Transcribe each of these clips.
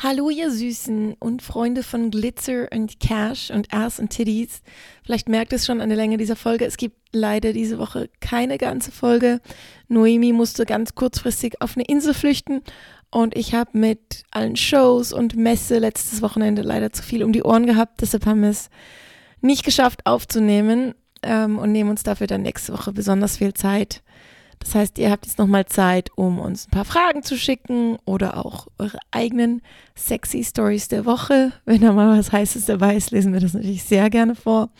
Hallo ihr Süßen und Freunde von Glitzer und Cash und Ass und Titties. Vielleicht merkt es schon an der Länge dieser Folge. Es gibt leider diese Woche keine ganze Folge. Noemi musste ganz kurzfristig auf eine Insel flüchten und ich habe mit allen Shows und Messe letztes Wochenende leider zu viel um die Ohren gehabt. Deshalb haben wir es nicht geschafft aufzunehmen ähm, und nehmen uns dafür dann nächste Woche besonders viel Zeit. Das heißt, ihr habt jetzt nochmal Zeit, um uns ein paar Fragen zu schicken oder auch eure eigenen sexy Stories der Woche. Wenn da mal was Heißes dabei ist, lesen wir das natürlich sehr gerne vor.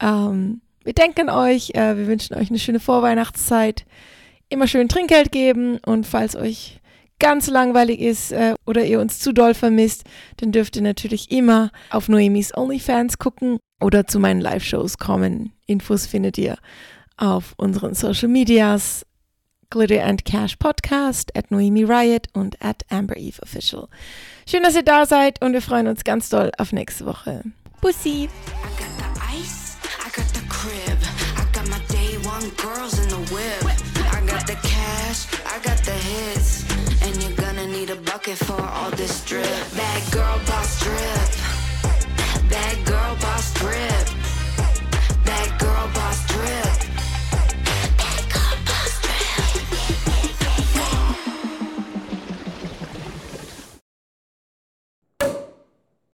Ähm, wir denken euch, äh, wir wünschen euch eine schöne Vorweihnachtszeit. Immer schön Trinkgeld geben und falls euch ganz langweilig ist äh, oder ihr uns zu doll vermisst, dann dürft ihr natürlich immer auf Noemis OnlyFans gucken oder zu meinen Live-Shows kommen. Infos findet ihr auf unseren Social Medias Glitter and Cash Podcast, at Noemi Riot und at Amber Eve Official. Schön, dass ihr da seid und wir freuen uns ganz doll auf nächste Woche. Bussi! Bad girl boss drip. Bad girl boss